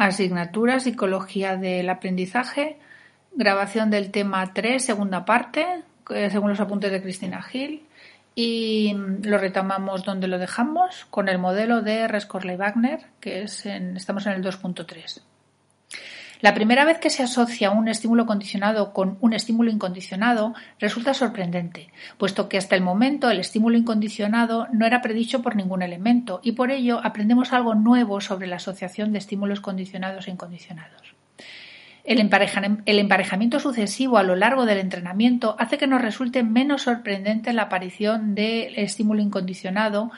Asignatura Psicología del Aprendizaje, grabación del tema 3, segunda parte, eh, según los apuntes de Cristina Gil, y lo retomamos donde lo dejamos con el modelo de Rescorley Wagner, que es en, estamos en el 2.3. La primera vez que se asocia un estímulo condicionado con un estímulo incondicionado resulta sorprendente, puesto que hasta el momento el estímulo incondicionado no era predicho por ningún elemento y por ello aprendemos algo nuevo sobre la asociación de estímulos condicionados e incondicionados. El, emparejamiento sucesivo a lo largo del entrenamiento hace que nos resulte menos sorprendente la aparición del estímulo incondicionado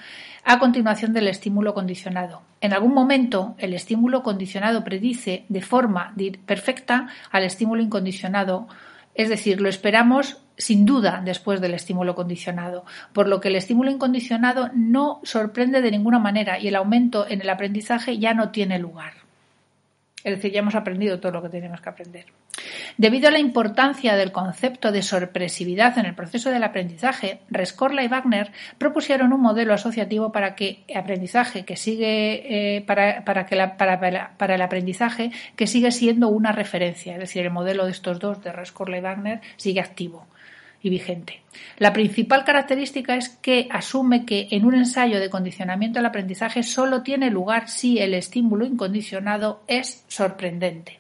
a continuación del estímulo condicionado. En algún momento, el estímulo condicionado predice de forma perfecta al estímulo incondicionado, es decir, lo esperamos sin duda después del estímulo condicionado, por lo que el estímulo incondicionado no sorprende de ninguna manera y el aumento en el aprendizaje ya no tiene lugar. Es decir, ya hemos aprendido todo lo que tenemos que aprender. Debido a la importancia del concepto de sorpresividad en el proceso del aprendizaje, Rescorla y Wagner propusieron un modelo asociativo para que aprendizaje que sigue eh, para, que para, el aprendizaje que sigue siendo una referencia, es decir, el modelo de estos dos de Rescorla y Wagner sigue activo y vigente. La principal característica es que asume que en un ensayo de condicionamiento del aprendizaje solo tiene lugar si el estímulo incondicionado es sorprendente.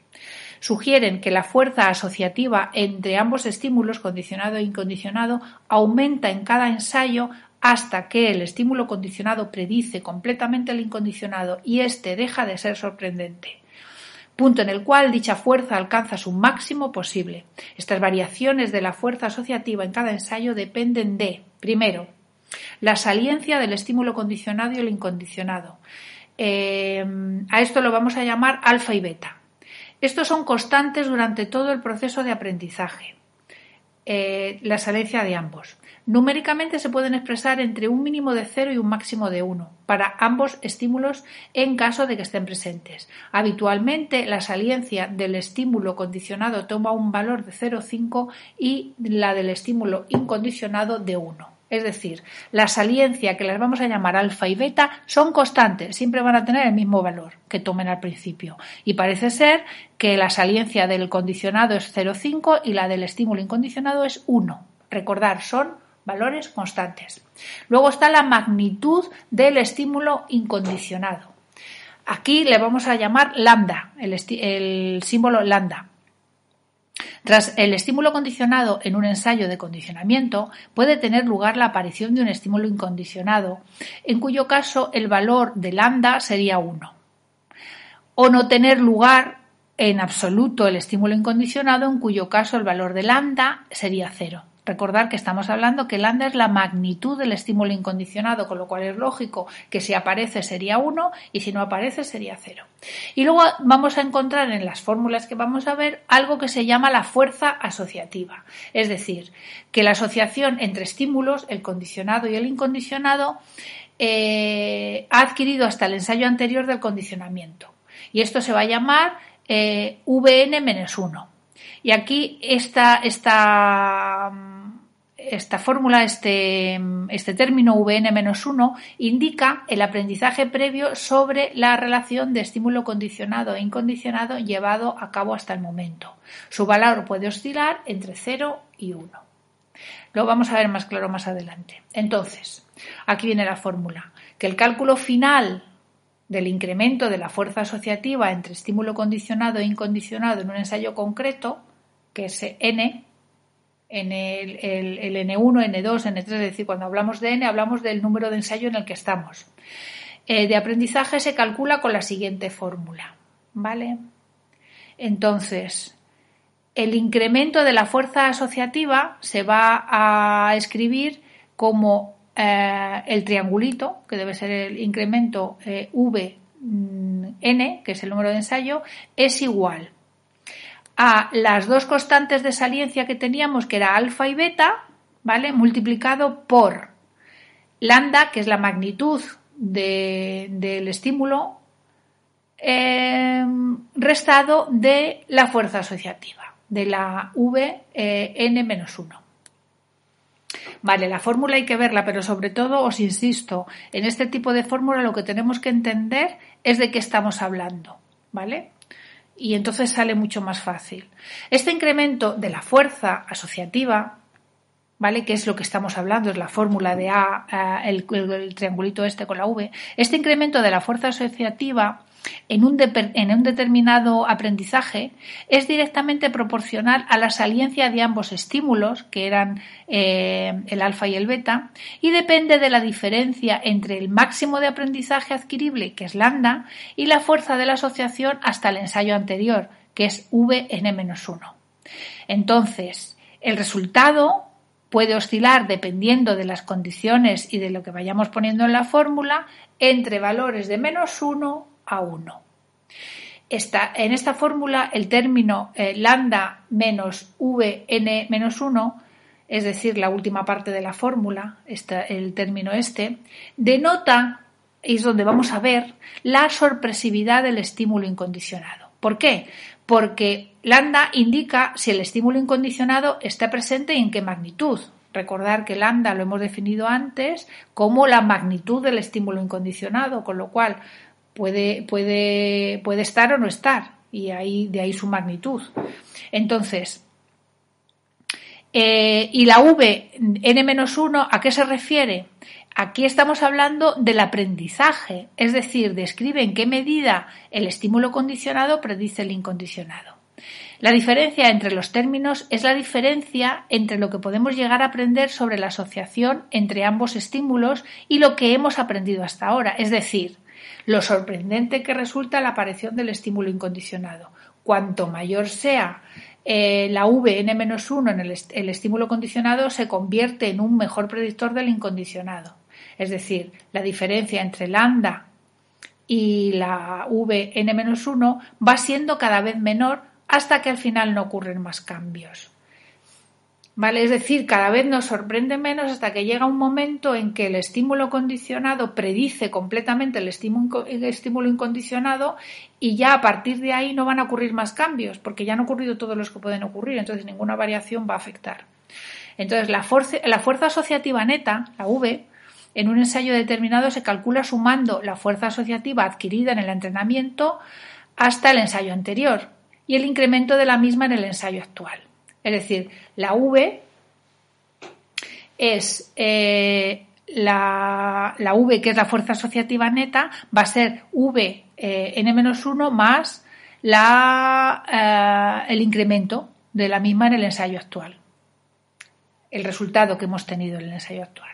Sugieren que la fuerza asociativa entre ambos estímulos, condicionado e incondicionado, aumenta en cada ensayo hasta que el estímulo condicionado predice completamente el incondicionado y éste deja de ser sorprendente punto en el cual dicha fuerza alcanza su máximo posible. Estas variaciones de la fuerza asociativa en cada ensayo dependen de, primero, la saliencia del estímulo condicionado y el incondicionado. Eh, a esto lo vamos a llamar alfa y beta. Estos son constantes durante todo el proceso de aprendizaje. Eh, la saliencia de ambos. Numéricamente se pueden expresar entre un mínimo de 0 y un máximo de 1 para ambos estímulos en caso de que estén presentes. Habitualmente la saliencia del estímulo condicionado toma un valor de 0,5 y la del estímulo incondicionado de 1. Es decir, la saliencia que las vamos a llamar alfa y beta son constantes, siempre van a tener el mismo valor que tomen al principio. Y parece ser que la saliencia del condicionado es 0,5 y la del estímulo incondicionado es 1. Recordar, son valores constantes. Luego está la magnitud del estímulo incondicionado. Aquí le vamos a llamar lambda, el, símbolo lambda. Tras el estímulo condicionado en un ensayo de condicionamiento, puede tener lugar la aparición de un estímulo incondicionado, en cuyo caso el valor de lambda sería 1. O no tener lugar en absoluto el estímulo incondicionado, en cuyo caso el valor de lambda sería 0. Recordar que estamos hablando que lambda es la magnitud del estímulo incondicionado, con lo cual es lógico que si aparece sería 1 y si no aparece sería 0. Y luego vamos a encontrar en las fórmulas que vamos a ver algo que se llama la fuerza asociativa. Es decir, que la asociación entre estímulos, el condicionado y el incondicionado, eh, ha adquirido hasta el ensayo anterior del condicionamiento. Y esto se va a llamar eh, Vn-1. Y aquí esta, esta, esta fórmula, este, este término Vn-1, indica el aprendizaje previo sobre la relación de estímulo condicionado e incondicionado llevado a cabo hasta el momento. Su valor puede oscilar entre 0 y 1. Lo vamos a ver más claro más adelante. Entonces, aquí viene la fórmula, que el cálculo final del incremento de la fuerza asociativa entre estímulo condicionado e incondicionado en un ensayo concreto que es n, en el, N1, N2, N3, es decir, cuando hablamos de N hablamos del número de ensayo en el que estamos. Eh, de aprendizaje se calcula con la siguiente fórmula, ¿vale? Entonces, el incremento de la fuerza asociativa se va a escribir como eh, el triangulito, que debe ser el incremento eh, V mm, que es el número de ensayo, es igual a las dos constantes de saliencia que teníamos, que era alfa y beta, ¿vale? Multiplicado por lambda, que es la magnitud del estímulo, em, restado de la fuerza asociativa, de la Vn-1. Vale, la fórmula hay que verla, pero sobre todo os insisto, en este tipo de fórmula lo que tenemos que entender es de qué estamos hablando. ¿vale? Y entonces sale mucho más fácil. Este incremento de la fuerza asociativa, ¿vale? Que es lo que estamos hablando, es la fórmula de A, el, el triangulito este con la V. Este incremento de la fuerza asociativa en un, determinado aprendizaje es directamente proporcional a la saliencia de ambos estímulos, que eran eh, el alfa y el beta, y depende de la diferencia entre el máximo de aprendizaje adquirible, que es lambda, y la fuerza de la asociación hasta el ensayo anterior, que es vn-1. Entonces, el resultado puede oscilar dependiendo de las condiciones y de lo que vayamos poniendo en la fórmula entre valores de menos 1 a 1. en esta fórmula el término eh, lambda menos vn menos 1, es decir, la última parte de la fórmula, el término este, denota, es donde vamos a ver, la sorpresividad del estímulo incondicionado. ¿Por qué? Porque lambda indica si el estímulo incondicionado está presente y en qué magnitud. Recordar que lambda lo hemos definido antes como la magnitud del estímulo incondicionado, con lo cual puede, puede, puede estar o no estar, y ahí, de ahí su magnitud. Entonces, eh, y la V n-1, ¿a qué se refiere? Aquí estamos hablando del aprendizaje, es decir, describe en qué medida el estímulo condicionado predice el incondicionado. La diferencia entre los términos es la diferencia entre lo que podemos llegar a aprender sobre la asociación entre ambos estímulos y lo que hemos aprendido hasta ahora, es decir, lo sorprendente que resulta la aparición del estímulo incondicionado. Cuanto mayor sea eh, la V n-1 en el, el estímulo condicionado, se convierte en un mejor predictor del incondicionado. Es decir, la diferencia entre lambda y la V n-1 va siendo cada vez menor hasta que al final no ocurren más cambios. ¿Vale? Es decir, cada vez nos sorprende menos hasta que llega un momento en que el estímulo condicionado predice completamente el estímulo, incondicionado y ya a partir de ahí no van a ocurrir más cambios, porque ya han ocurrido todos los que pueden ocurrir, entonces ninguna variación va a afectar. Entonces, la fuerza, la fuerza asociativa neta, la V, en un ensayo determinado se calcula sumando la fuerza asociativa adquirida en el entrenamiento hasta el ensayo anterior y el incremento de la misma en el ensayo actual. Es decir, la V es eh, la, V, que es la fuerza asociativa neta, va a ser V eh, n-1 más la, eh, el incremento de la misma en el ensayo actual. El resultado que hemos tenido en el ensayo actual.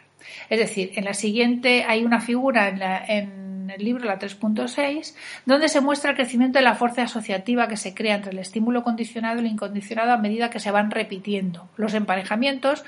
Es decir, en la siguiente hay una figura en, la, en el libro, la 3.6, donde se muestra el crecimiento de la fuerza asociativa que se crea entre el estímulo condicionado y el incondicionado a medida que se van repitiendo los emparejamientos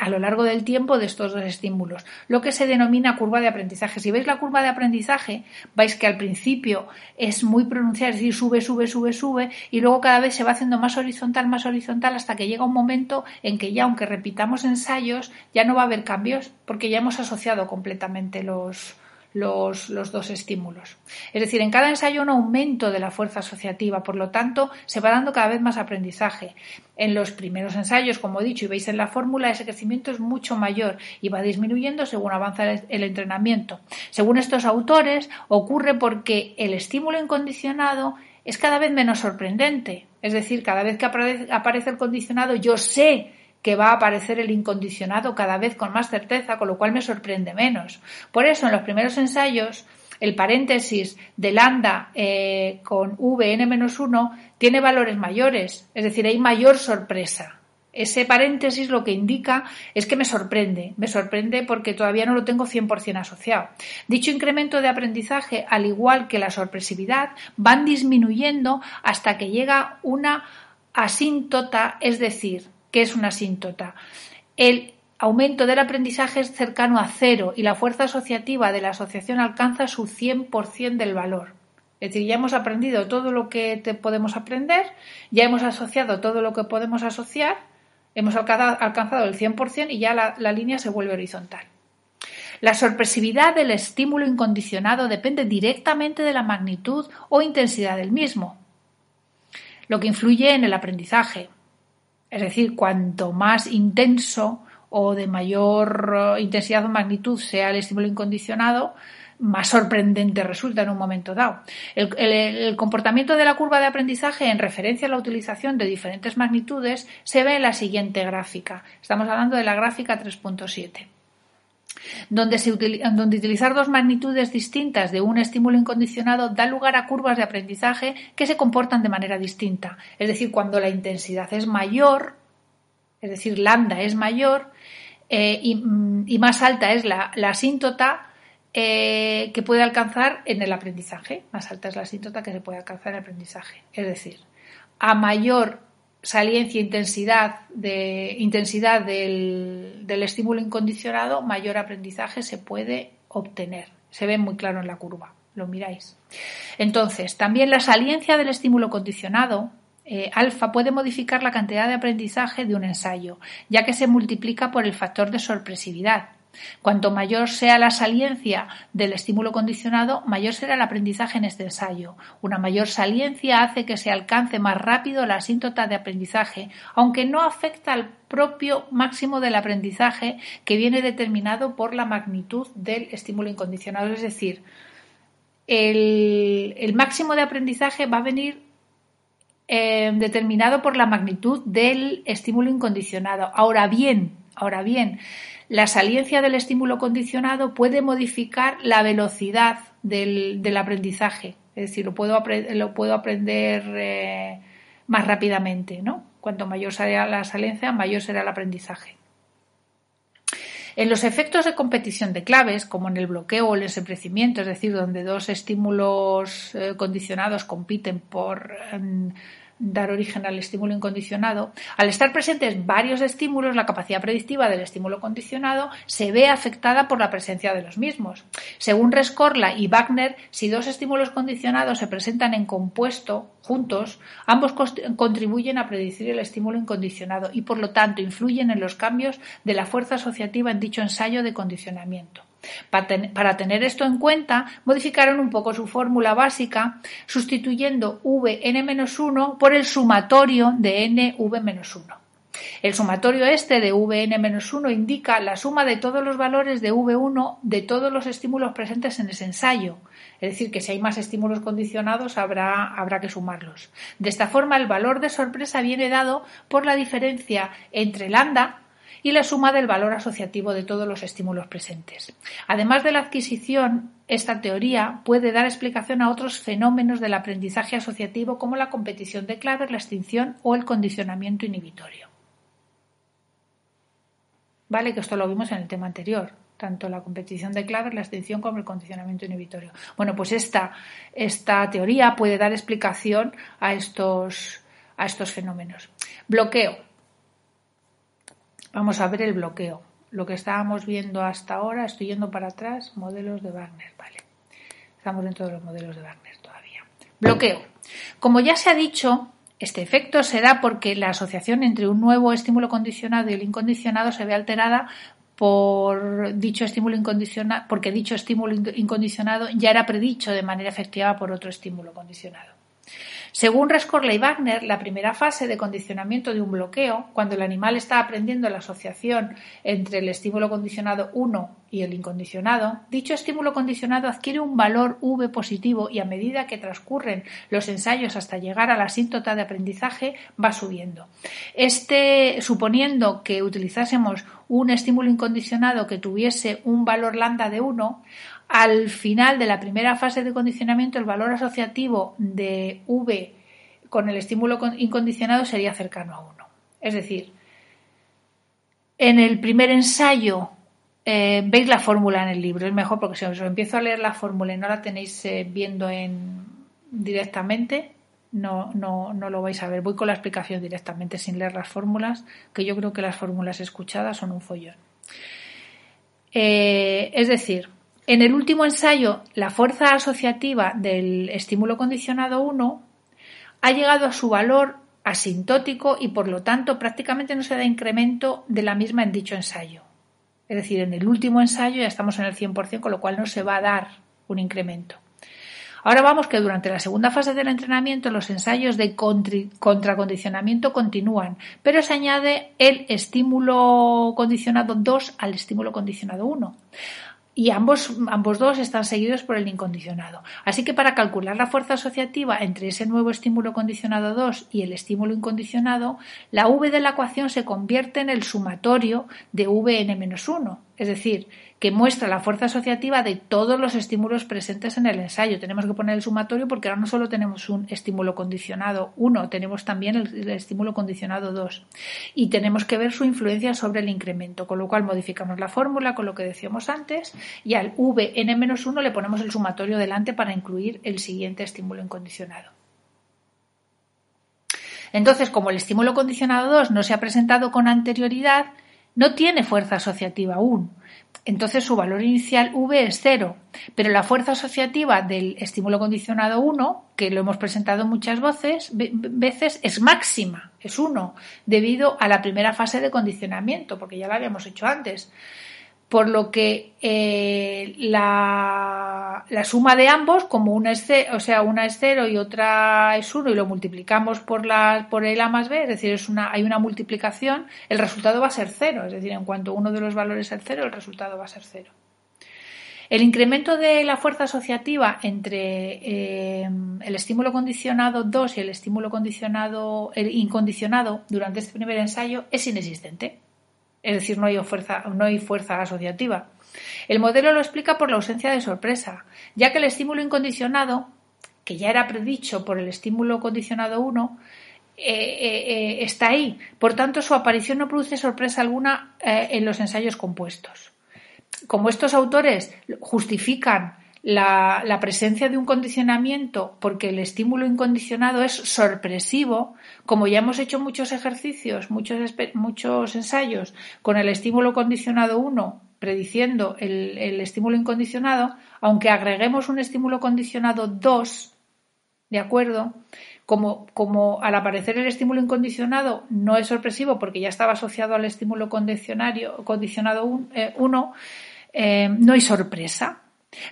a lo largo del tiempo de estos dos estímulos, lo que se denomina curva de aprendizaje. Si veis la curva de aprendizaje, vais que al principio es muy pronunciada, es decir, sube, sube, sube, sube, y luego cada vez se va haciendo más horizontal, más horizontal, hasta que llega un momento en que ya, aunque repitamos ensayos, ya no va a haber cambios, porque ya hemos asociado completamente los, los, dos estímulos. Es decir, en cada ensayo un aumento de la fuerza asociativa, por lo tanto, se va dando cada vez más aprendizaje. En los primeros ensayos, como he dicho y veis en la fórmula, ese crecimiento es mucho mayor y va disminuyendo según avanza el entrenamiento. Según estos autores, ocurre porque el estímulo incondicionado es cada vez menos sorprendente. Es decir, cada vez que aparece el condicionado, yo sé que va a aparecer el incondicionado cada vez con más certeza, con lo cual me sorprende menos. Por eso, en los primeros ensayos, el paréntesis de lambda eh, con vn-1 tiene valores mayores, es decir, hay mayor sorpresa. Ese paréntesis lo que indica es que me sorprende, me sorprende porque todavía no lo tengo 100% asociado. Dicho incremento de aprendizaje, al igual que la sorpresividad, van disminuyendo hasta que llega una asíntota, es decir, que es una asíntota. El aumento del aprendizaje es cercano a cero y la fuerza asociativa de la asociación alcanza su 100% del valor. Es decir, ya hemos aprendido todo lo que podemos aprender, ya hemos asociado todo lo que podemos asociar, hemos alcanzado el 100% y ya la, la línea se vuelve horizontal. La sorpresividad del estímulo incondicionado depende directamente de la magnitud o intensidad del mismo, lo que influye en el aprendizaje. Es decir, cuanto más intenso o de mayor eh, intensidad o magnitud sea el estímulo incondicionado, más sorprendente resulta en un momento dado. El, comportamiento de la curva de aprendizaje en referencia a la utilización de diferentes magnitudes se ve en la siguiente gráfica. Estamos hablando de la gráfica 3.7. Donde, donde, utilizar dos magnitudes distintas de un estímulo incondicionado da lugar a curvas de aprendizaje que se comportan de manera distinta. Es decir, cuando la intensidad es mayor, es decir, lambda es mayor eh, mm, y, más alta es la, asíntota eh, que puede alcanzar en el aprendizaje. Más alta es la asíntota que se puede alcanzar en el aprendizaje. Es decir, a mayor saliencia intensidad, de, intensidad del, del estímulo incondicionado, mayor aprendizaje se puede obtener. Se ve muy claro en la curva, lo miráis. Entonces, también la saliencia del estímulo condicionado eh, alfa puede modificar la cantidad de aprendizaje de un ensayo, ya que se multiplica por el factor de sorpresividad. Cuanto mayor sea la saliencia del estímulo condicionado, mayor será el aprendizaje en este ensayo. Una mayor saliencia hace que se alcance más rápido la asíntota de aprendizaje, aunque no afecta al propio máximo del aprendizaje que viene determinado por la magnitud del estímulo incondicionado. Es decir, el, máximo de aprendizaje va a venir eh, determinado por la magnitud del estímulo incondicionado. Ahora bien, ahora bien, la saliencia del estímulo condicionado puede modificar la velocidad del, aprendizaje. Es decir, lo puedo, aprender eh, más rápidamente, ¿no? Cuanto mayor sea la saliencia, mayor será el aprendizaje. En los efectos de competición de claves, como en el bloqueo o el enseprecimiento, es decir, donde dos estímulos eh, condicionados compiten por dar origen al estímulo incondicionado, al estar presentes varios estímulos, la capacidad predictiva del estímulo condicionado se ve afectada por la presencia de los mismos. Según Rescorla y Wagner, si dos estímulos condicionados se presentan en compuesto juntos, ambos contribuyen a predecir el estímulo incondicionado y por lo tanto influyen en los cambios de la fuerza asociativa en dicho ensayo de condicionamiento. Para tener esto en cuenta, modificaron un poco su fórmula básica, sustituyendo Vn-1 por el sumatorio de Nv-1. El sumatorio este de Vn-1 indica la suma de todos los valores de V1 de todos los estímulos presentes en ese ensayo. Es decir, que si hay más estímulos condicionados habrá, habrá que sumarlos. De esta forma, el valor de sorpresa viene dado por la diferencia entre lambda, y la suma del valor asociativo de todos los estímulos presentes. Además de la adquisición, esta teoría puede dar explicación a otros fenómenos del aprendizaje asociativo como la competición de claves, la extinción o el condicionamiento inhibitorio. Vale, que esto lo vimos en el tema anterior, tanto la competición de claves, la extinción como el condicionamiento inhibitorio. Bueno, pues esta, esta teoría puede dar explicación a estos, a estos fenómenos. Bloqueo. Vamos a ver el bloqueo. Lo que estábamos viendo hasta ahora, estoy yendo para atrás, modelos de Wagner, vale. Estamos dentro de los modelos de Wagner todavía. Bloqueo. Como ya se ha dicho, este efecto se da porque la asociación entre un nuevo estímulo condicionado y el incondicionado se ve alterada por dicho estímulo incondicionado, porque dicho estímulo incondicionado ya era predicho de manera efectiva por otro estímulo condicionado. Según Rescorla y Wagner, la primera fase de condicionamiento de un bloqueo, cuando el animal está aprendiendo la asociación entre el estímulo condicionado 1 y el incondicionado, dicho estímulo condicionado adquiere un valor V positivo y a medida que transcurren los ensayos hasta llegar a la asíntota de aprendizaje va subiendo. Este, suponiendo que utilizásemos un estímulo incondicionado que tuviese un valor lambda de 1, al final de la primera fase de condicionamiento, el valor asociativo de V con el estímulo incondicionado sería cercano a 1. Es decir, en el primer ensayo eh, veis la fórmula en el libro, es mejor porque si os empiezo a leer la fórmula y no la tenéis eh, viendo en, directamente, no, no, no, lo vais a ver. Voy con la explicación directamente sin leer las fórmulas, que yo creo que las fórmulas escuchadas son un follón. Eh, es decir, en el último ensayo, la fuerza asociativa del estímulo condicionado 1 ha llegado a su valor asintótico y por lo tanto prácticamente no se da incremento de la misma en dicho ensayo. Es decir, en el último ensayo ya estamos en el 100%, con lo cual no se va a dar un incremento. Ahora vamos que durante la segunda fase del entrenamiento los ensayos de contracondicionamiento continúan, pero se añade el estímulo condicionado 2 al estímulo condicionado 1. Y ambos, ambos dos están seguidos por el incondicionado. Así que para calcular la fuerza asociativa entre ese nuevo estímulo condicionado 2 y el estímulo incondicionado, la v de la ecuación se convierte en el sumatorio de vn-1, es decir, que muestra la fuerza asociativa de todos los estímulos presentes en el ensayo. Tenemos que poner el sumatorio porque ahora no solo tenemos un estímulo condicionado 1, tenemos también el, estímulo condicionado 2 y tenemos que ver su influencia sobre el incremento, con lo cual modificamos la fórmula con lo que decíamos antes y al vn-1 le ponemos el sumatorio delante para incluir el siguiente estímulo incondicionado. Entonces, como el estímulo condicionado 2 no se ha presentado con anterioridad, no tiene fuerza asociativa aún. Entonces su valor inicial V es cero, pero la fuerza asociativa del estímulo condicionado 1, que lo hemos presentado muchas veces, veces es máxima, es 1, debido a la primera fase de condicionamiento, porque ya lo habíamos hecho antes por lo que eh, la, suma de ambos, como una es, o sea, una es 0 y otra es 1 y lo multiplicamos por, la, por el A más B, es decir, es una, hay una multiplicación, el resultado va a ser 0, es decir, en cuanto uno de los valores es 0, el resultado va a ser 0. El incremento de la fuerza asociativa entre eh, el estímulo condicionado 2 y el estímulo condicionado, el incondicionado durante este primer ensayo es inexistente es decir, no hay fuerza, no hay fuerza asociativa. El modelo lo explica por la ausencia de sorpresa, ya que el estímulo incondicionado, que ya era predicho por el estímulo condicionado 1, eh, eh, eh, está ahí. Por tanto, su aparición no produce sorpresa alguna en los ensayos compuestos. Como estos autores justifican la, presencia de un condicionamiento porque el estímulo incondicionado es sorpresivo, como ya hemos hecho muchos ejercicios, muchos, muchos ensayos con el estímulo condicionado 1 prediciendo el, estímulo incondicionado, aunque agreguemos un estímulo condicionado 2, ¿de acuerdo? Como, como, al aparecer el estímulo incondicionado no es sorpresivo porque ya estaba asociado al estímulo condicionado 1, eh, eh, no hay sorpresa.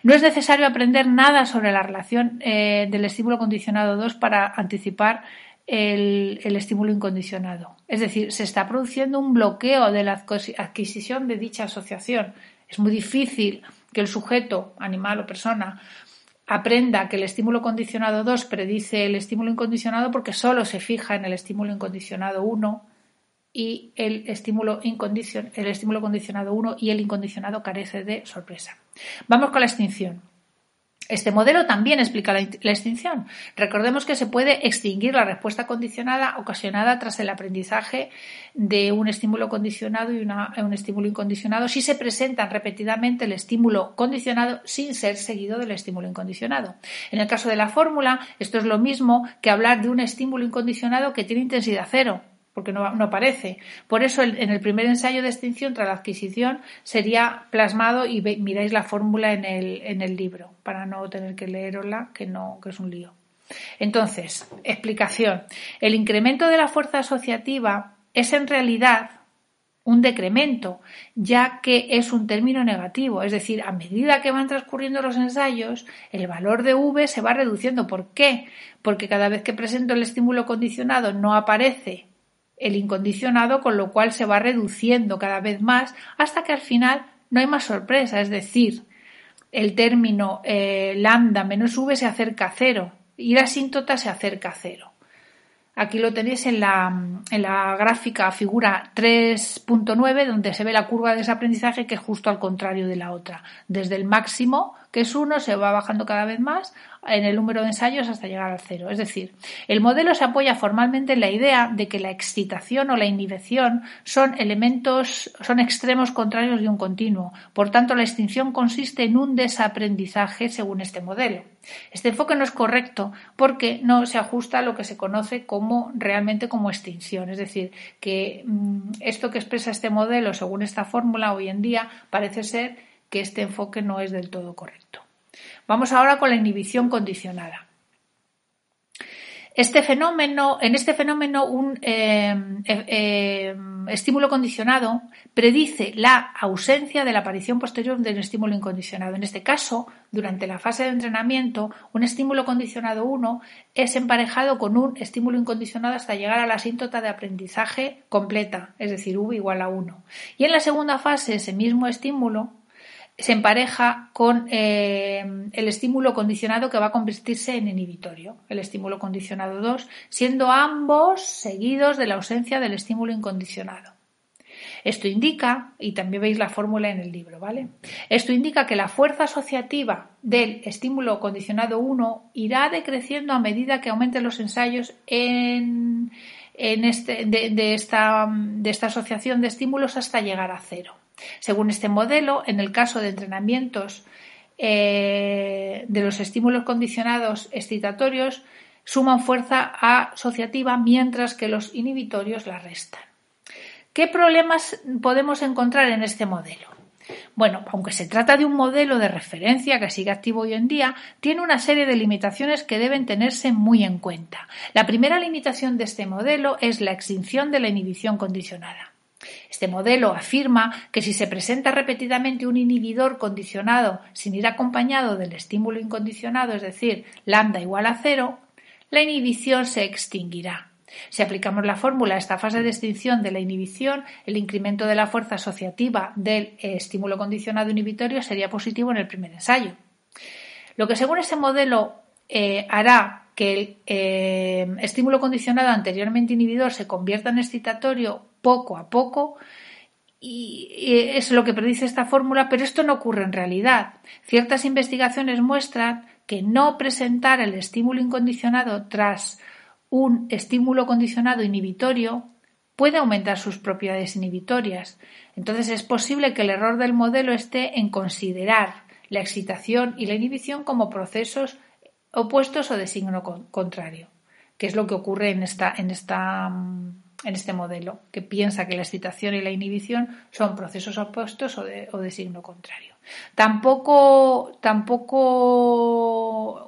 No es necesario aprender nada sobre la relación eh, del estímulo condicionado 2 para anticipar el, estímulo incondicionado. Es decir, se está produciendo un bloqueo de la adquisición de dicha asociación. Es muy difícil que el sujeto, animal o persona, aprenda que el estímulo condicionado 2 predice el estímulo incondicionado porque solo se fija en el estímulo incondicionado 1 y el estímulo, el estímulo condicionado 1 y el incondicionado carece de sorpresa. Vamos con la extinción. Este modelo también explica la, extinción. Recordemos que se puede extinguir la respuesta condicionada ocasionada tras el aprendizaje de un estímulo condicionado y un estímulo incondicionado si se presenta repetidamente el estímulo condicionado sin ser seguido del estímulo incondicionado. En el caso de la fórmula, esto es lo mismo que hablar de un estímulo incondicionado que tiene intensidad cero porque no, aparece. Por eso en el primer ensayo de extinción tras la adquisición sería plasmado y miráis la fórmula en el, libro para no tener que leerosla, que, no, que es un lío. Entonces, explicación. El incremento de la fuerza asociativa es en realidad un decremento, ya que es un término negativo, es decir, a medida que van transcurriendo los ensayos, el valor de V se va reduciendo. ¿Por qué? Porque cada vez que presento el estímulo condicionado no aparece el incondicionado, con lo cual se va reduciendo cada vez más hasta que al final no hay más sorpresa, es decir, el término eh, lambda menos v se acerca a cero y la asíntota se acerca a cero. Aquí lo tenéis en la, en la gráfica figura 3.9 donde se ve la curva de desaprendizaje que es justo al contrario de la otra. Desde el máximo, que es 1, se va bajando cada vez más en el número de ensayos hasta llegar al cero. Es decir, el modelo se apoya formalmente en la idea de que la excitación o la inhibición son elementos, son extremos contrarios de un continuo. Por tanto, la extinción consiste en un desaprendizaje según este modelo. Este enfoque no es correcto porque no se ajusta a lo que se conoce como realmente como extinción. Es decir, que mm, esto que expresa este modelo según esta fórmula hoy en día parece ser que este enfoque no es del todo correcto. Vamos ahora con la inhibición condicionada. Este fenómeno, en este fenómeno, un eh, eh, eh, estímulo condicionado predice la ausencia de la aparición posterior del estímulo incondicionado. En este caso, durante la fase de entrenamiento, un estímulo condicionado 1 es emparejado con un estímulo incondicionado hasta llegar a la asíntota de aprendizaje completa, es decir, V igual a 1. Y en la segunda fase, ese mismo estímulo se empareja con eh, el estímulo condicionado que va a convertirse en inhibitorio, el estímulo condicionado 2, siendo ambos seguidos de la ausencia del estímulo incondicionado. Esto indica, y también veis la fórmula en el libro, ¿vale? Esto indica que la fuerza asociativa del estímulo condicionado 1 irá decreciendo a medida que aumenten los ensayos en, este, de, esta, de esta asociación de estímulos hasta llegar a cero. Según este modelo, en el caso de entrenamientos eh, de los estímulos condicionados excitatorios, suman fuerza asociativa mientras que los inhibitorios la restan. ¿Qué problemas podemos encontrar en este modelo? Bueno, aunque se trata de un modelo de referencia que sigue activo hoy en día, tiene una serie de limitaciones que deben tenerse muy en cuenta. La primera limitación de este modelo es la extinción de la inhibición condicionada. Este modelo afirma que si se presenta repetidamente un inhibidor condicionado sin ir acompañado del estímulo incondicionado, es decir, lambda igual a cero, la inhibición se extinguirá. Si aplicamos la fórmula a esta fase de extinción de la inhibición, el incremento de la fuerza asociativa del estímulo condicionado inhibitorio sería positivo en el primer ensayo. Lo que según este modelo eh, hará que el eh, estímulo condicionado anteriormente inhibidor se convierta en excitatorio poco a poco y es lo que predice esta fórmula, pero esto no ocurre en realidad. Ciertas investigaciones muestran que no presentar el estímulo incondicionado tras un estímulo condicionado inhibitorio puede aumentar sus propiedades inhibitorias. Entonces es posible que el error del modelo esté en considerar la excitación y la inhibición como procesos opuestos o de signo contrario, que es lo que ocurre en esta, en esta mm, en este modelo, que piensa que la excitación y la inhibición son procesos opuestos o de, signo contrario. Tampoco, tampoco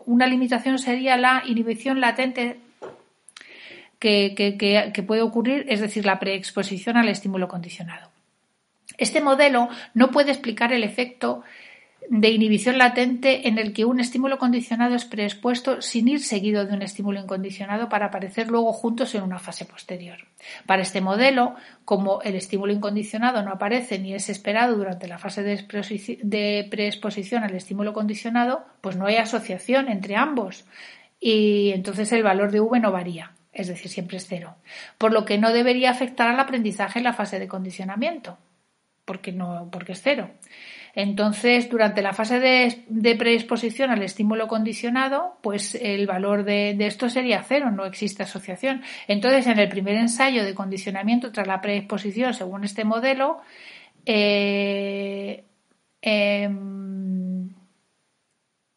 una limitación sería la inhibición latente que, que, puede ocurrir, es decir, la preexposición al estímulo condicionado. Este modelo no puede explicar el efecto de inhibición latente en el que un estímulo condicionado es preexpuesto sin ir seguido de un estímulo incondicionado para aparecer luego juntos en una fase posterior. Para este modelo, como el estímulo incondicionado no aparece ni es esperado durante la fase de preexposición al estímulo condicionado, pues no hay asociación entre ambos y entonces el valor de V no varía, es decir, siempre es cero, por lo que no debería afectar al aprendizaje en la fase de condicionamiento, porque no, porque es cero. Entonces, durante la fase de, preexposición al estímulo condicionado, pues el valor de, esto sería cero, no existe asociación. Entonces, en el primer ensayo de condicionamiento tras la preexposición, según este modelo, eh, em,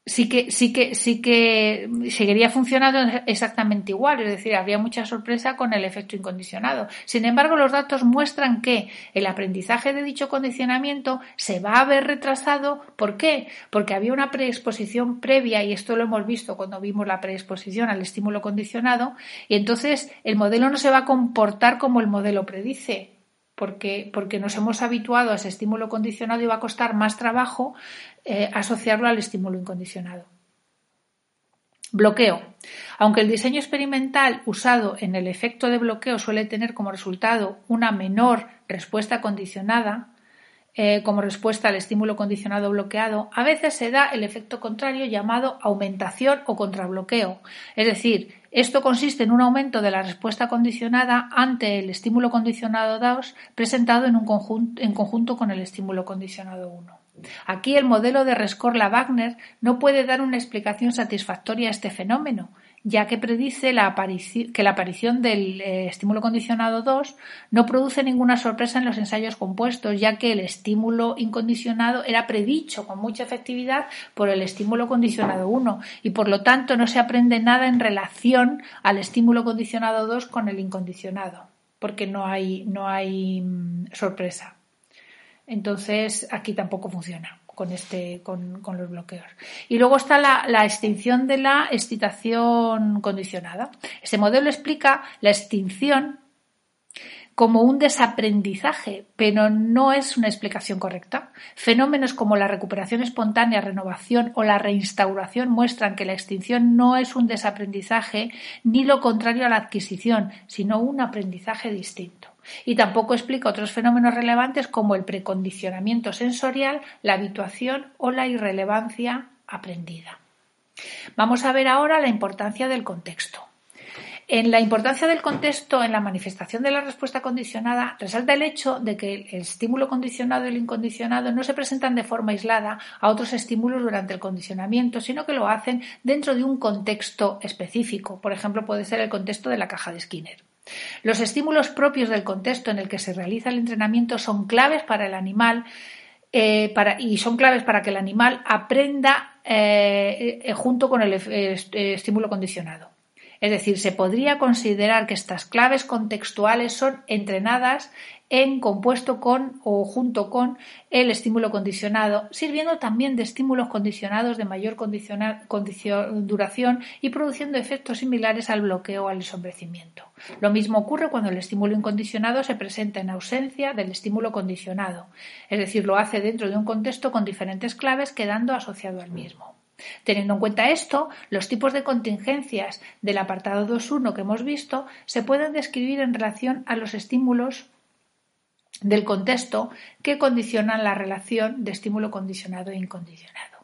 sí que, sí que, sí que seguiría funcionando exactamente igual, es decir, habría mucha sorpresa con el efecto incondicionado. Sin embargo, los datos muestran que el aprendizaje de dicho condicionamiento se va a ver retrasado. ¿Por qué? Porque había una preexposición previa, y esto lo hemos visto cuando vimos la preexposición al estímulo condicionado, y entonces el modelo no se va a comportar como el modelo predice porque, porque nos hemos habituado a ese estímulo condicionado y va a costar más trabajo eh, asociarlo al estímulo incondicionado. Bloqueo. Aunque el diseño experimental usado en el efecto de bloqueo suele tener como resultado una menor respuesta condicionada, eh, como respuesta al estímulo condicionado bloqueado, a veces se da el efecto contrario llamado aumentación o contrabloqueo. Es decir, esto consiste en un aumento de la respuesta condicionada ante el estímulo condicionado 2 presentado en, un conjunto, en conjunto con el estímulo condicionado 1. Aquí el modelo de Rescorla-Wagner no puede dar una explicación satisfactoria a este fenómeno, ya que predice que la aparición del eh, estímulo condicionado 2 no produce ninguna sorpresa en los ensayos compuestos, ya que el estímulo incondicionado era predicho con mucha efectividad por el estímulo condicionado 1 y por lo tanto no se aprende nada en relación al estímulo condicionado 2 con el incondicionado, porque no hay, no hay mm, sorpresa. Entonces aquí tampoco funciona con, este, con, los bloqueos. Y luego está la, extinción de la excitación condicionada. Este modelo explica la extinción como un desaprendizaje, pero no es una explicación correcta. Fenómenos como la recuperación espontánea, renovación o la reinstauración muestran que la extinción no es un desaprendizaje ni lo contrario a la adquisición, sino un aprendizaje distinto. Y tampoco explica otros fenómenos relevantes como el precondicionamiento sensorial, la habituación o la irrelevancia aprendida. Vamos a ver ahora la importancia del contexto. En la importancia del contexto en la manifestación de la respuesta condicionada resalta el hecho de que el estímulo condicionado y el incondicionado no se presentan de forma aislada a otros estímulos durante el condicionamiento, sino que lo hacen dentro de un contexto específico. Por ejemplo, puede ser el contexto de la caja de Skinner. Los estímulos propios del contexto en el que se realiza el entrenamiento son claves para el animal eh, y son claves para que el animal aprenda eh, eh, junto con el estímulo condicionado. Es decir, se podría considerar que estas claves contextuales son entrenadas en compuesto con o junto con el estímulo condicionado, sirviendo también de estímulos condicionados de mayor duración y produciendo efectos similares al bloqueo o al ensombrecimiento. Lo mismo ocurre cuando el estímulo incondicionado se presenta en ausencia del estímulo condicionado, es decir, lo hace dentro de un contexto con diferentes claves quedando asociado al mismo. Teniendo en cuenta esto, los tipos de contingencias del apartado 2.1 que hemos visto se pueden describir en relación a los estímulos del contexto que condicionan la relación de estímulo condicionado e incondicionado.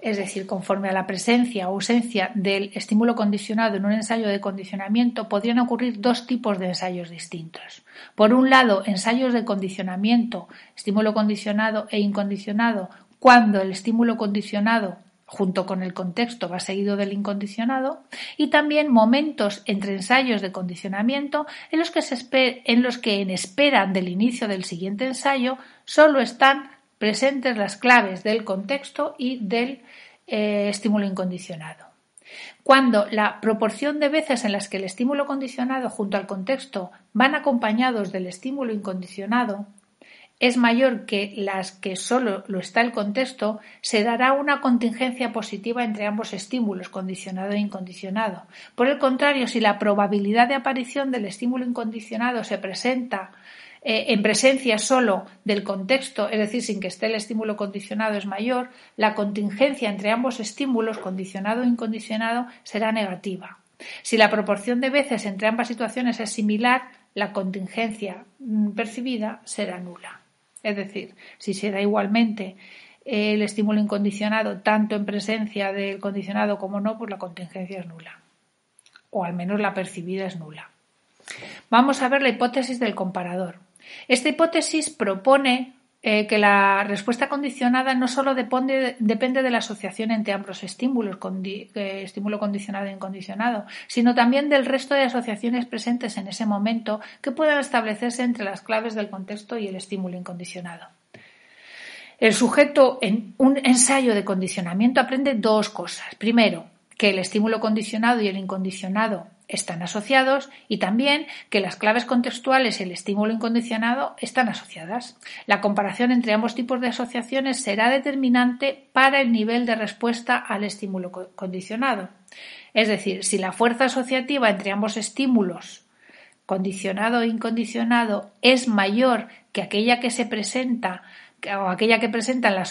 Es decir, conforme a la presencia o ausencia del estímulo condicionado en un ensayo de condicionamiento, podrían ocurrir dos tipos de ensayos distintos. Por un lado, ensayos de condicionamiento, estímulo condicionado e incondicionado, cuando el estímulo condicionado junto con el contexto va seguido del incondicionado, y también momentos entre ensayos de condicionamiento en los que, en, los que espera del inicio del siguiente ensayo solo están presentes las claves del contexto y del eh, estímulo incondicionado. Cuando la proporción de veces en las que el estímulo condicionado junto al contexto van acompañados del estímulo incondicionado es mayor que las que solo lo está el contexto, se dará una contingencia positiva entre ambos estímulos, condicionado e incondicionado. Por el contrario, si la probabilidad de aparición del estímulo incondicionado se presenta eh, en presencia solo del contexto, es decir, sin que esté el estímulo condicionado es mayor, la contingencia entre ambos estímulos, condicionado e incondicionado, será negativa. Si la proporción de veces entre ambas situaciones es similar, la contingencia mm, percibida será nula. Es decir, si se da igualmente el estímulo incondicionado tanto en presencia del condicionado como no, pues la contingencia es nula. O al menos la percibida es nula. Vamos a ver la hipótesis del comparador. Esta hipótesis propone eh, que la respuesta condicionada no solo depende, de la asociación entre ambos estímulos, eh, estímulo condicionado e incondicionado, sino también del resto de asociaciones presentes en ese momento que puedan establecerse entre las claves del contexto y el estímulo incondicionado. El sujeto en un ensayo de condicionamiento aprende dos cosas. Primero, que el estímulo condicionado y el incondicionado están asociados y también que las claves contextuales y el estímulo incondicionado están asociadas. La comparación entre ambos tipos de asociaciones será determinante para el nivel de respuesta al estímulo condicionado. Es decir, si la fuerza asociativa entre ambos estímulos, condicionado e incondicionado, es mayor que aquella que se presenta o aquella que presenta la,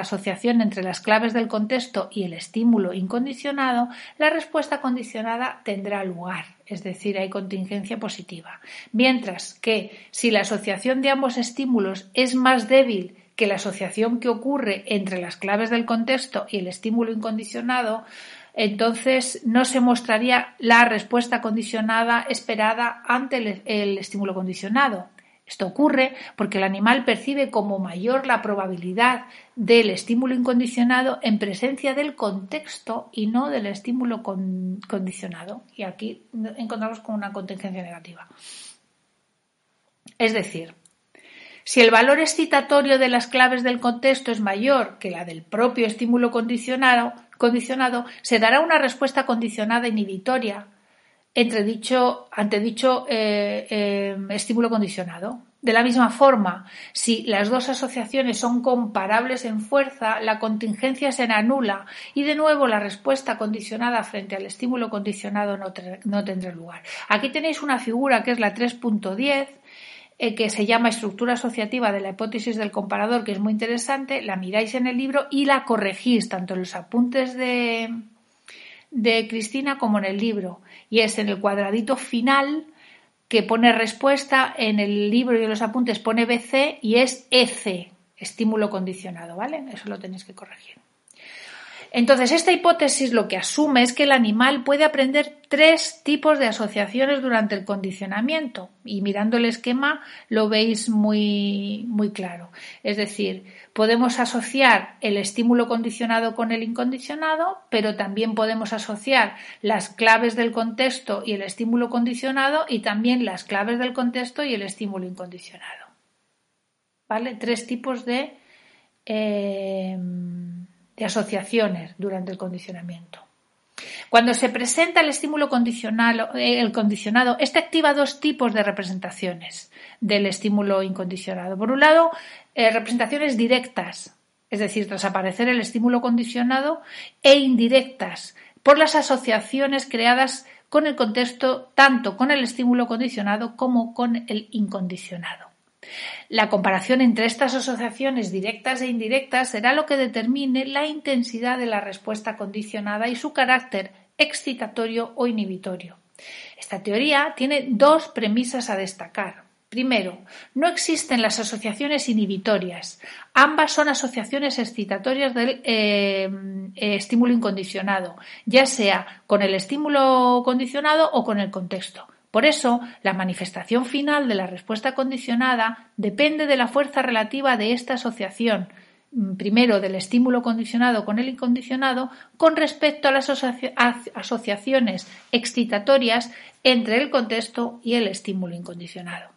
asociación entre las claves del contexto y el estímulo incondicionado, la respuesta condicionada tendrá lugar, es decir, hay contingencia positiva. Mientras que si la asociación de ambos estímulos es más débil que la asociación que ocurre entre las claves del contexto y el estímulo incondicionado, entonces no se mostraría la respuesta condicionada esperada ante el estímulo condicionado. Esto ocurre porque el animal percibe como mayor la probabilidad del estímulo incondicionado en presencia del contexto y no del estímulo condicionado. Y aquí encontramos con una contingencia negativa. Es decir, si el valor excitatorio de las claves del contexto es mayor que la del propio estímulo condicionado, condicionado se dará una respuesta condicionada inhibitoria entre dicho, ante dicho eh, eh, estímulo condicionado. De la misma forma, si las dos asociaciones son comparables en fuerza, la contingencia será nula y de nuevo la respuesta condicionada frente al estímulo condicionado no, no tendrá lugar. Aquí tenéis una figura que es la 3.10 eh, que se llama estructura asociativa de la hipótesis del comparador, que es muy interesante, la miráis en el libro y la corregís tanto en los apuntes de, de Cristina como en el libro. Y es en el cuadradito final que pone respuesta en el libro y en los apuntes pone BC y es EC, estímulo condicionado, ¿vale? Eso lo tenéis que corregir. Entonces, esta hipótesis lo que asume es que el animal puede aprender tres tipos de asociaciones durante el condicionamiento y mirando el esquema lo veis muy, muy claro. Es decir, podemos asociar el estímulo condicionado con el incondicionado, pero también podemos asociar las claves del contexto y el estímulo condicionado y también las claves del contexto y el estímulo incondicionado. ¿Vale? Tres tipos de. Eh, de asociaciones durante el condicionamiento. Cuando se presenta el estímulo condicional, eh, el condicionado, este activa dos tipos de representaciones del estímulo incondicionado. Por un lado, eh, representaciones directas, es decir, tras aparecer el estímulo condicionado, e indirectas, por las asociaciones creadas con el contexto, tanto con el estímulo condicionado como con el incondicionado. La comparación entre estas asociaciones directas e indirectas será lo que determine la intensidad de la respuesta condicionada y su carácter excitatorio o inhibitorio. Esta teoría tiene dos premisas a destacar. Primero, no existen las asociaciones inhibitorias. Ambas son asociaciones excitatorias del eh, eh, estímulo incondicionado, ya sea con el estímulo condicionado o con el contexto. Por eso, la manifestación final de la respuesta condicionada depende de la fuerza relativa de esta asociación, mm, primero del estímulo condicionado con el incondicionado, con respecto a las asociaciones excitatorias entre el contexto y el estímulo incondicionado.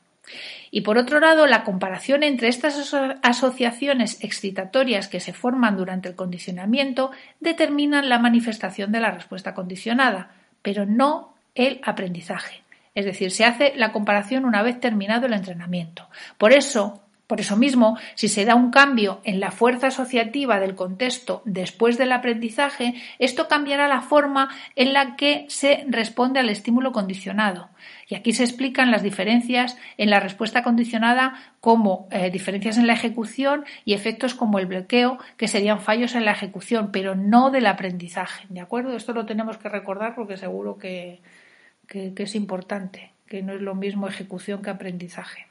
Y por otro lado, la comparación entre estas asociaciones excitatorias que se forman durante el condicionamiento determinan la manifestación de la respuesta condicionada, pero no el aprendizaje. Es decir, se hace la comparación una vez terminado el entrenamiento. Por eso, por eso mismo, si se da un cambio en la fuerza asociativa del contexto después del aprendizaje, esto cambiará la forma en la que se responde al estímulo condicionado. Y aquí se explican las diferencias en la respuesta condicionada como eh, diferencias en la ejecución y efectos como el bloqueo, que serían fallos en la ejecución, pero no del aprendizaje. ¿De acuerdo? Esto lo tenemos que recordar porque seguro que, que, es importante, que no es lo mismo ejecución que aprendizaje.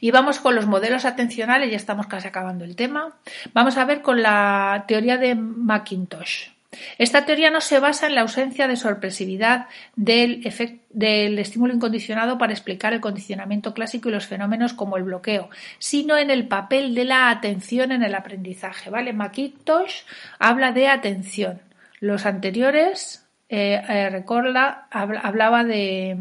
Y vamos con los modelos atencionales, ya estamos casi acabando el tema. Vamos a ver con la teoría de Macintosh. Esta teoría no se basa en la ausencia de sorpresividad del, del, estímulo incondicionado para explicar el condicionamiento clásico y los fenómenos como el bloqueo, sino en el papel de la atención en el aprendizaje. ¿vale? Macintosh habla de atención. Los anteriores eh, eh, recorda, hablaba de,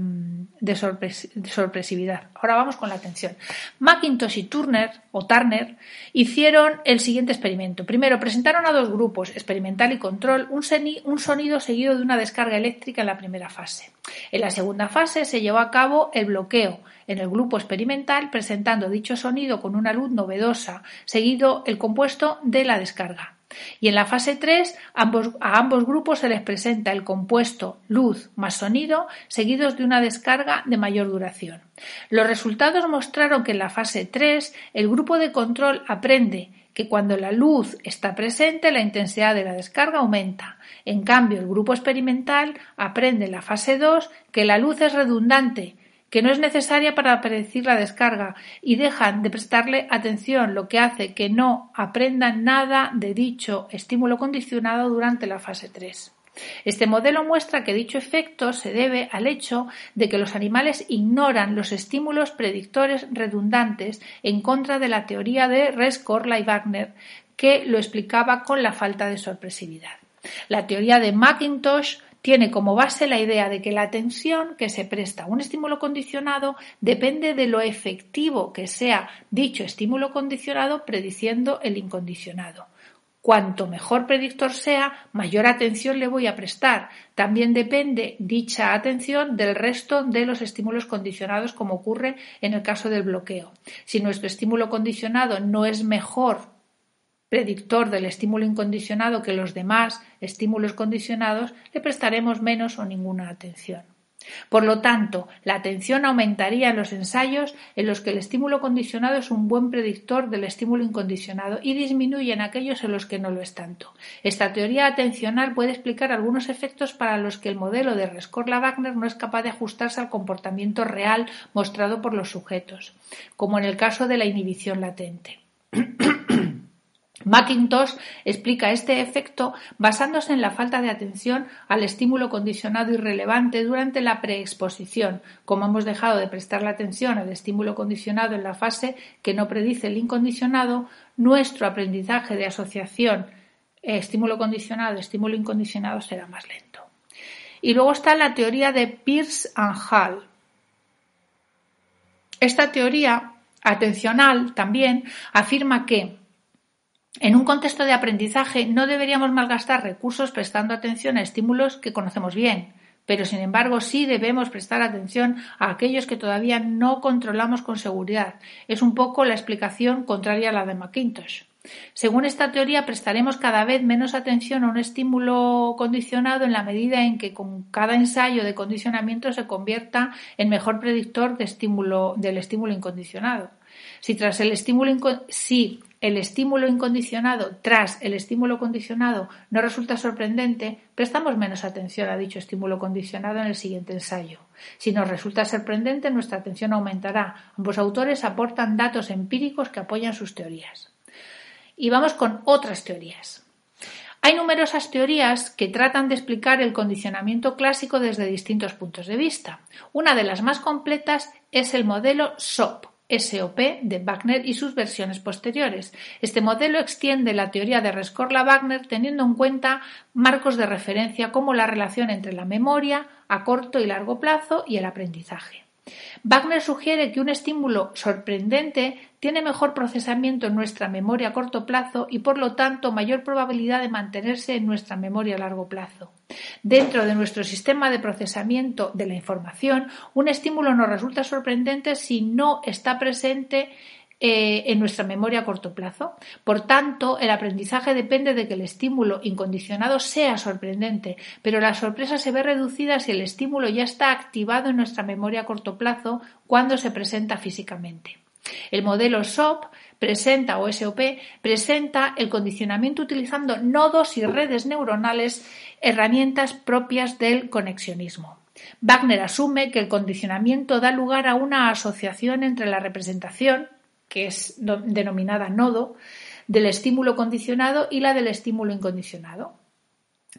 de, sorpresividad. Ahora vamos con la atención. Macintosh y Turner, o Turner, hicieron el siguiente experimento. Primero, presentaron a dos grupos, experimental y control, un sonido seguido de una descarga eléctrica en la primera fase. En la segunda fase se llevó a cabo el bloqueo en el grupo experimental, presentando dicho sonido con una luz novedosa, seguido el compuesto de la descarga. Y en la fase 3 a ambos grupos se les presenta el compuesto luz más sonido seguidos de una descarga de mayor duración. Los resultados mostraron que en la fase 3 el grupo de control aprende que cuando la luz está presente la intensidad de la descarga aumenta. En cambio, el grupo experimental aprende en la fase 2 que la luz es redundante que no es necesaria para predecir la descarga y dejan de prestarle atención, lo que hace que no aprendan nada de dicho estímulo condicionado durante la fase 3. Este modelo muestra que dicho efecto se debe al hecho de que los animales ignoran los estímulos predictores redundantes en contra de la teoría de Rescorla y Wagner, que lo explicaba con la falta de sorpresividad. La teoría de Macintosh tiene como base la idea de que la atención que se presta a un estímulo condicionado depende de lo efectivo que sea dicho estímulo condicionado prediciendo el incondicionado. Cuanto mejor predictor sea, mayor atención le voy a prestar. También depende dicha atención del resto de los estímulos condicionados, como ocurre en el caso del bloqueo. Si nuestro estímulo condicionado no es mejor predictor del estímulo incondicionado que los demás estímulos condicionados, le prestaremos menos o ninguna atención. Por lo tanto, la atención aumentaría en los ensayos en los que el estímulo condicionado es un buen predictor del estímulo incondicionado y disminuye en aquellos en los que no lo es tanto. Esta teoría atencional puede explicar algunos efectos para los que el modelo de Rescorla-Wagner no es capaz de ajustarse al comportamiento real mostrado por los sujetos, como en el caso de la inhibición latente. Macintosh explica este efecto basándose en la falta de atención al estímulo condicionado irrelevante durante la preexposición. Como hemos dejado de prestar la atención al estímulo condicionado en la fase que no predice el incondicionado, nuestro aprendizaje de asociación estímulo condicionado, estímulo incondicionado será más lento. Y luego está la teoría de Pierce and Hall. Esta teoría atencional también afirma que en un contexto de aprendizaje no deberíamos malgastar recursos prestando atención a estímulos que conocemos bien, pero sin embargo sí debemos prestar atención a aquellos que todavía no controlamos con seguridad. Es un poco la explicación contraria a la de McIntosh. Según esta teoría, prestaremos cada vez menos atención a un estímulo condicionado en la medida en que con cada ensayo de condicionamiento se convierta en mejor predictor del estímulo incondicionado. Si tras el estímulo, si el estímulo incondicionado tras el estímulo condicionado no resulta sorprendente, prestamos menos atención a dicho estímulo condicionado en el siguiente ensayo. Si nos resulta sorprendente, nuestra atención aumentará. Ambos autores aportan datos empíricos que apoyan sus teorías. Y vamos con otras teorías. Hay numerosas teorías que tratan de explicar el condicionamiento clásico desde distintos puntos de vista. Una de las más completas es el modelo SOP, SOP de Wagner y sus versiones posteriores. Este modelo extiende la teoría de Rescorla-Wagner teniendo en cuenta marcos de referencia como la relación entre la memoria a corto y largo plazo y el aprendizaje. Wagner sugiere que un estímulo sorprendente tiene mejor procesamiento en nuestra memoria a corto plazo y por lo tanto mayor probabilidad de mantenerse en nuestra memoria a largo plazo. Dentro de nuestro sistema de procesamiento de la información, un estímulo nos resulta sorprendente si no está presente eh, en nuestra memoria a corto plazo. Por tanto, el aprendizaje depende de que el estímulo incondicionado sea sorprendente, pero la sorpresa se ve reducida si el estímulo ya está activado en nuestra memoria a corto plazo cuando se presenta físicamente. El modelo SOP presenta o SOP presenta el condicionamiento utilizando nodos y redes neuronales, herramientas propias del conexionismo. Wagner asume que el condicionamiento da lugar a una asociación entre la representación, que es denominada nodo, del estímulo condicionado y la del estímulo incondicionado.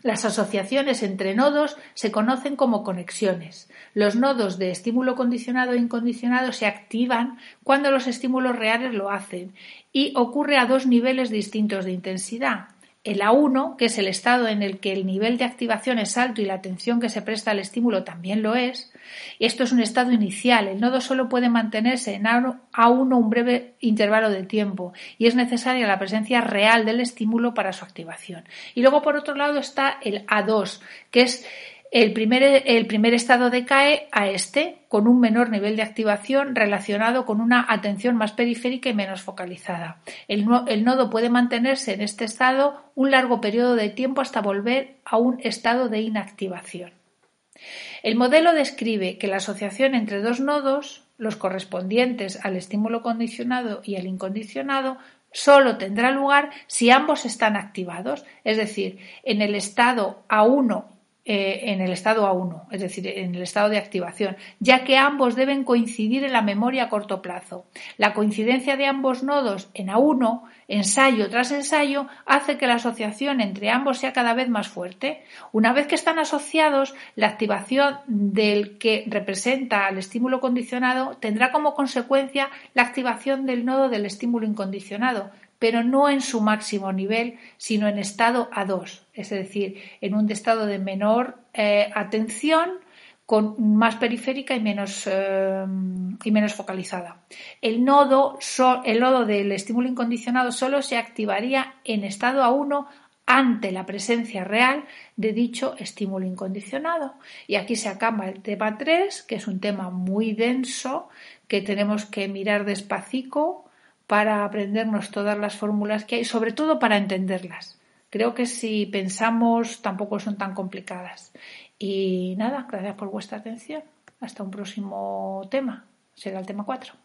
Las asociaciones entre nodos se conocen como conexiones. Los nodos de estímulo condicionado e incondicionado se activan cuando los estímulos reales lo hacen y ocurre a dos niveles distintos de intensidad. El A1, que es el estado en el que el nivel de activación es alto y la atención que se presta al estímulo también lo es, esto es un estado inicial. El nodo solo puede mantenerse en A1 un breve intervalo de tiempo y es necesaria la presencia real del estímulo para su activación. Y luego, por otro lado, está el A2, que es el primer, el primer, estado decae a este, con un menor nivel de activación relacionado con una atención más periférica y menos focalizada. El, el, nodo puede mantenerse en este estado un largo periodo de tiempo hasta volver a un estado de inactivación. El modelo describe que la asociación entre dos nodos, los correspondientes al estímulo condicionado y al incondicionado, solo tendrá lugar si ambos están activados, es decir, en el estado A1 eh, en el estado A1, es decir, en el estado de activación, ya que ambos deben coincidir en la memoria a corto plazo. La coincidencia de ambos nodos en A1, ensayo tras ensayo, hace que la asociación entre ambos sea cada vez más fuerte. Una vez que están asociados, la activación del que representa al estímulo condicionado tendrá como consecuencia la activación del nodo del estímulo incondicionado, pero no en su máximo nivel, sino en estado A2, es decir, en un estado de menor eh, atención, más periférica y menos, eh, y menos focalizada. El nodo, el nodo del estímulo incondicionado solo se activaría en estado A1 ante la presencia real de dicho estímulo incondicionado. Y aquí se acaba el tema 3, que es un tema muy denso que tenemos que mirar despacito para aprendernos todas las fórmulas que hay, sobre todo para entenderlas. creo que si pensamos tampoco son tan complicadas. Y nada, gracias por vuestra atención. Hasta un próximo tema. Será el tema 4.